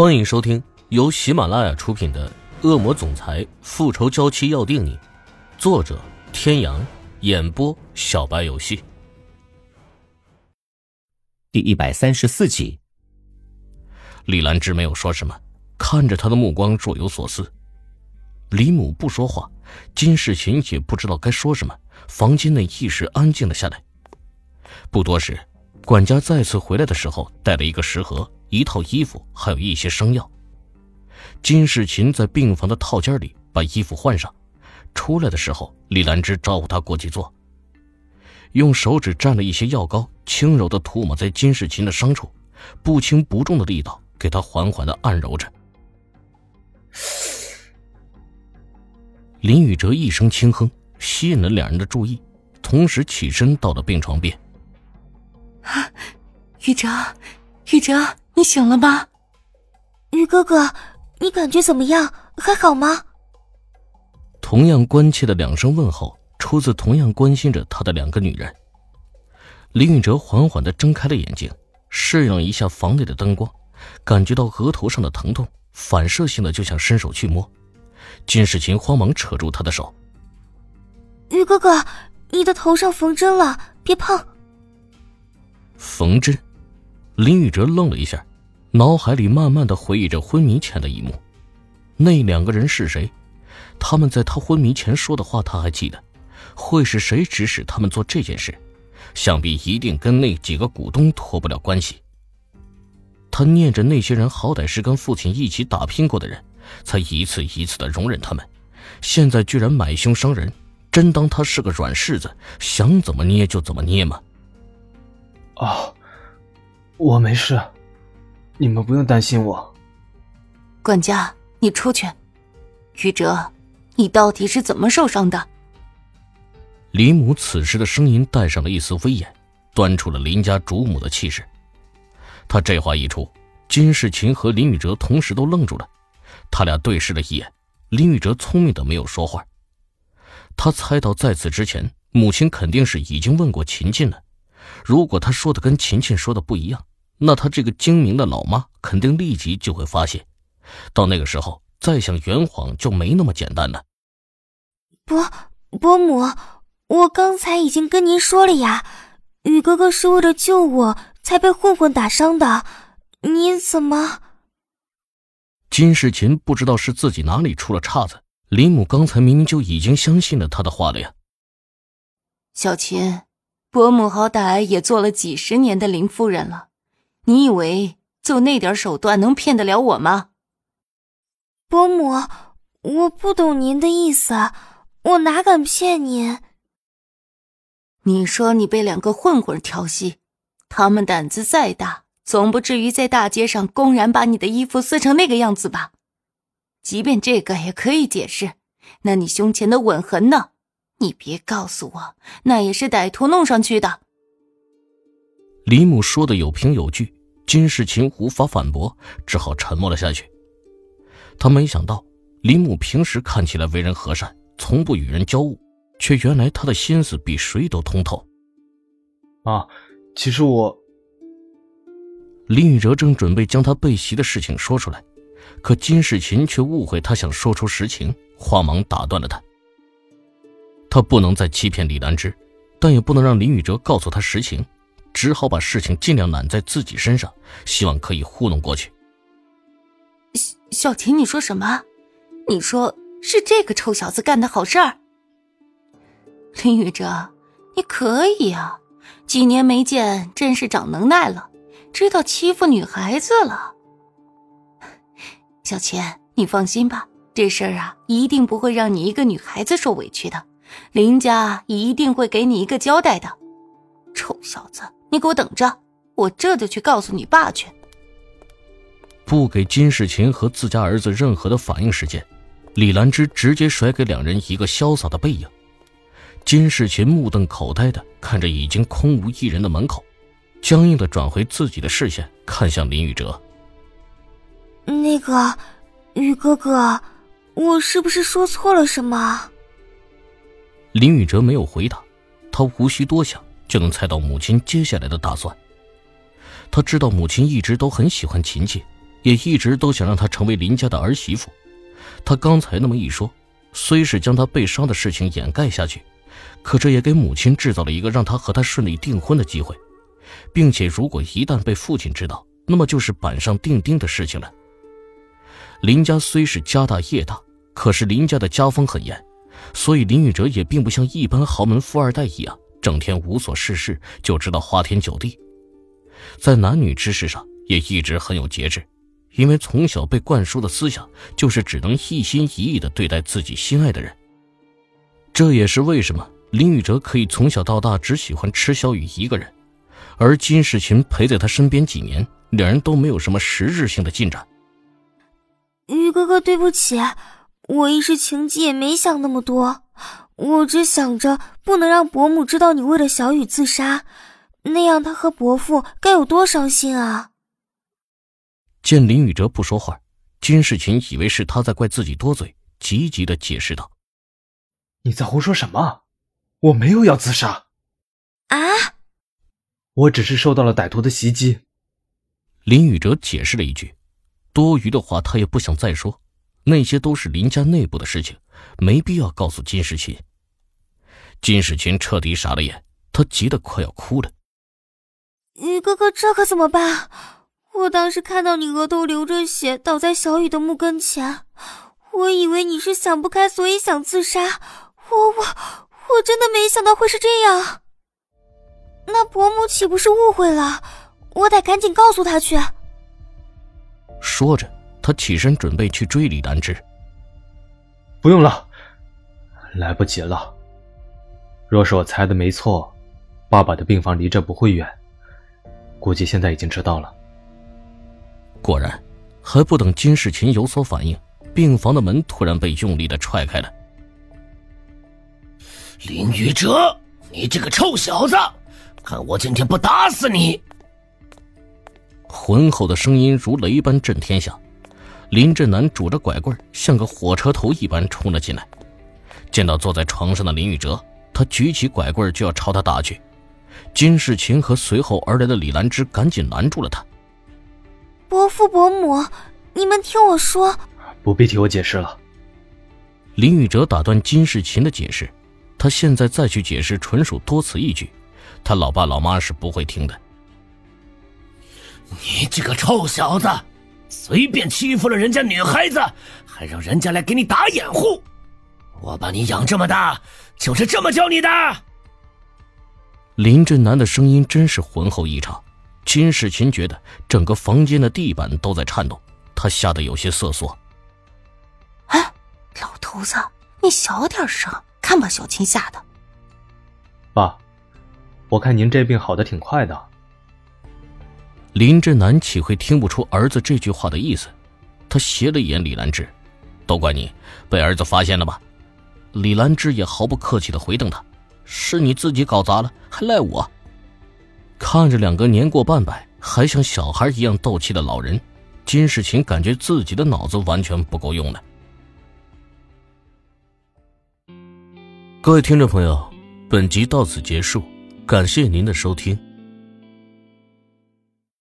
欢迎收听由喜马拉雅出品的《恶魔总裁复仇娇妻要定你》，作者：天阳，演播：小白游戏。第一百三十四集，李兰芝没有说什么，看着他的目光若有所思。李母不说话，金世琴也不知道该说什么，房间内一时安静了下来。不多时，管家再次回来的时候，带了一个食盒。一套衣服，还有一些生药。金世琴在病房的套间里把衣服换上，出来的时候，李兰芝招呼他过去坐，用手指蘸了一些药膏，轻柔的涂抹在金世琴的伤处，不轻不重的力道给他缓缓的按揉着。林宇哲一声轻哼，吸引了两人的注意，同时起身到了病床边。啊，宇哲，宇哲。你醒了吗，于哥哥？你感觉怎么样？还好吗？同样关切的两声问候，出自同样关心着他的两个女人。林宇哲缓缓的睁开了眼睛，适应了一下房内的灯光，感觉到额头上的疼痛，反射性的就想伸手去摸。金世琴慌忙扯住他的手：“于哥哥，你的头上缝针了，别碰。”缝针。林宇哲愣了一下。脑海里慢慢的回忆着昏迷前的一幕，那两个人是谁？他们在他昏迷前说的话他还记得，会是谁指使他们做这件事？想必一定跟那几个股东脱不了关系。他念着那些人好歹是跟父亲一起打拼过的人，才一次一次的容忍他们，现在居然买凶伤人，真当他是个软柿子，想怎么捏就怎么捏吗？啊，我没事。你们不用担心我。管家，你出去。于哲，你到底是怎么受伤的？林母此时的声音带上了一丝威严，端出了林家主母的气势。他这话一出，金世琴和林宇哲同时都愣住了。他俩对视了一眼，林宇哲聪明的没有说话。他猜到在此之前，母亲肯定是已经问过秦晋了。如果他说的跟秦晋说的不一样，那他这个精明的老妈肯定立即就会发现，到那个时候再想圆谎就没那么简单了。伯伯母，我刚才已经跟您说了呀，宇哥哥是为了救我才被混混打伤的，您怎么？金世琴不知道是自己哪里出了岔子，林母刚才明明就已经相信了他的话了呀。小琴，伯母好歹也做了几十年的林夫人了。你以为就那点手段能骗得了我吗？伯母，我不懂您的意思，我哪敢骗您？你说你被两个混混调戏，他们胆子再大，总不至于在大街上公然把你的衣服撕成那个样子吧？即便这个也可以解释，那你胸前的吻痕呢？你别告诉我，那也是歹徒弄上去的。李母说的有凭有据，金世琴无法反驳，只好沉默了下去。他没想到，林母平时看起来为人和善，从不与人交恶，却原来他的心思比谁都通透。啊，其实我……林宇哲正准备将他被袭的事情说出来，可金世琴却误会他想说出实情，慌忙打断了他。他不能再欺骗李兰芝，但也不能让林宇哲告诉他实情。只好把事情尽量揽在自己身上，希望可以糊弄过去。小小琴，你说什么？你说是这个臭小子干的好事儿？林宇哲，你可以啊，几年没见，真是长能耐了，知道欺负女孩子了。小琴，你放心吧，这事儿啊，一定不会让你一个女孩子受委屈的，林家一定会给你一个交代的。臭小子！你给我等着，我这就去告诉你爸去。不给金世琴和自家儿子任何的反应时间，李兰芝直接甩给两人一个潇洒的背影。金世琴目瞪口呆的看着已经空无一人的门口，僵硬的转回自己的视线，看向林宇哲。那个，宇哥哥，我是不是说错了什么？林宇哲没有回答，他无需多想。就能猜到母亲接下来的打算。他知道母亲一直都很喜欢秦晋，也一直都想让她成为林家的儿媳妇。他刚才那么一说，虽是将她被伤的事情掩盖下去，可这也给母亲制造了一个让她和他顺利订婚的机会，并且如果一旦被父亲知道，那么就是板上钉钉的事情了。林家虽是家大业大，可是林家的家风很严，所以林宇哲也并不像一般豪门富二代一样，整天无所事事，就知道花天酒地。在男女之事上，也一直很有节制，因为从小被灌输的思想就是只能一心一意的对待自己心爱的人。这也是为什么林宇哲可以从小到大只喜欢池小雨一个人，而金世琴陪在他身边几年，两人都没有什么实质性的进展。于哥哥，对不起，我一时情急也没想那么多，我只想着不能让伯母知道你为了小雨自杀，那样她和伯父该有多伤心啊！见林宇哲不说话，金世琴以为是他在怪自己多嘴，急急的解释道：“你在胡说什么？我没有要自杀啊！我只是受到了歹徒的袭击。”林宇哲解释了一句。多余的话他也不想再说，那些都是林家内部的事情，没必要告诉金世琴。金世群彻底傻了眼，他急得快要哭了。雨哥哥，这可怎么办？我当时看到你额头流着血，倒在小雨的墓跟前，我以为你是想不开，所以想自杀。我我我真的没想到会是这样。那伯母岂不是误会了？我得赶紧告诉他去。说着，他起身准备去追李兰芝。不用了，来不及了。若是我猜的没错，爸爸的病房离这不会远，估计现在已经知道了。果然，还不等金世琴有所反应，病房的门突然被用力的踹开了。林宇哲，你这个臭小子，看我今天不打死你！浑厚的声音如雷般震天响，林振南拄着拐棍，像个火车头一般冲了进来。见到坐在床上的林宇哲，他举起拐棍就要朝他打去。金世琴和随后而来的李兰芝赶紧拦住了他。伯父伯母，你们听我说，不必替我解释了。林宇哲打断金世琴的解释，他现在再去解释纯属多此一举，他老爸老妈是不会听的。你这个臭小子，随便欺负了人家女孩子，还让人家来给你打掩护。我把你养这么大，就是这么教你的。林振南的声音真是浑厚异常，金世琴觉得整个房间的地板都在颤动，他吓得有些瑟缩。哎，老头子，你小点声，看把小青吓的。爸，我看您这病好的挺快的。林振南岂会听不出儿子这句话的意思？他斜了一眼李兰芝：“都怪你，被儿子发现了吧？”李兰芝也毫不客气的回瞪他：“是你自己搞砸了，还赖我？”看着两个年过半百还像小孩一样斗气的老人，金世琴感觉自己的脑子完全不够用了。各位听众朋友，本集到此结束，感谢您的收听。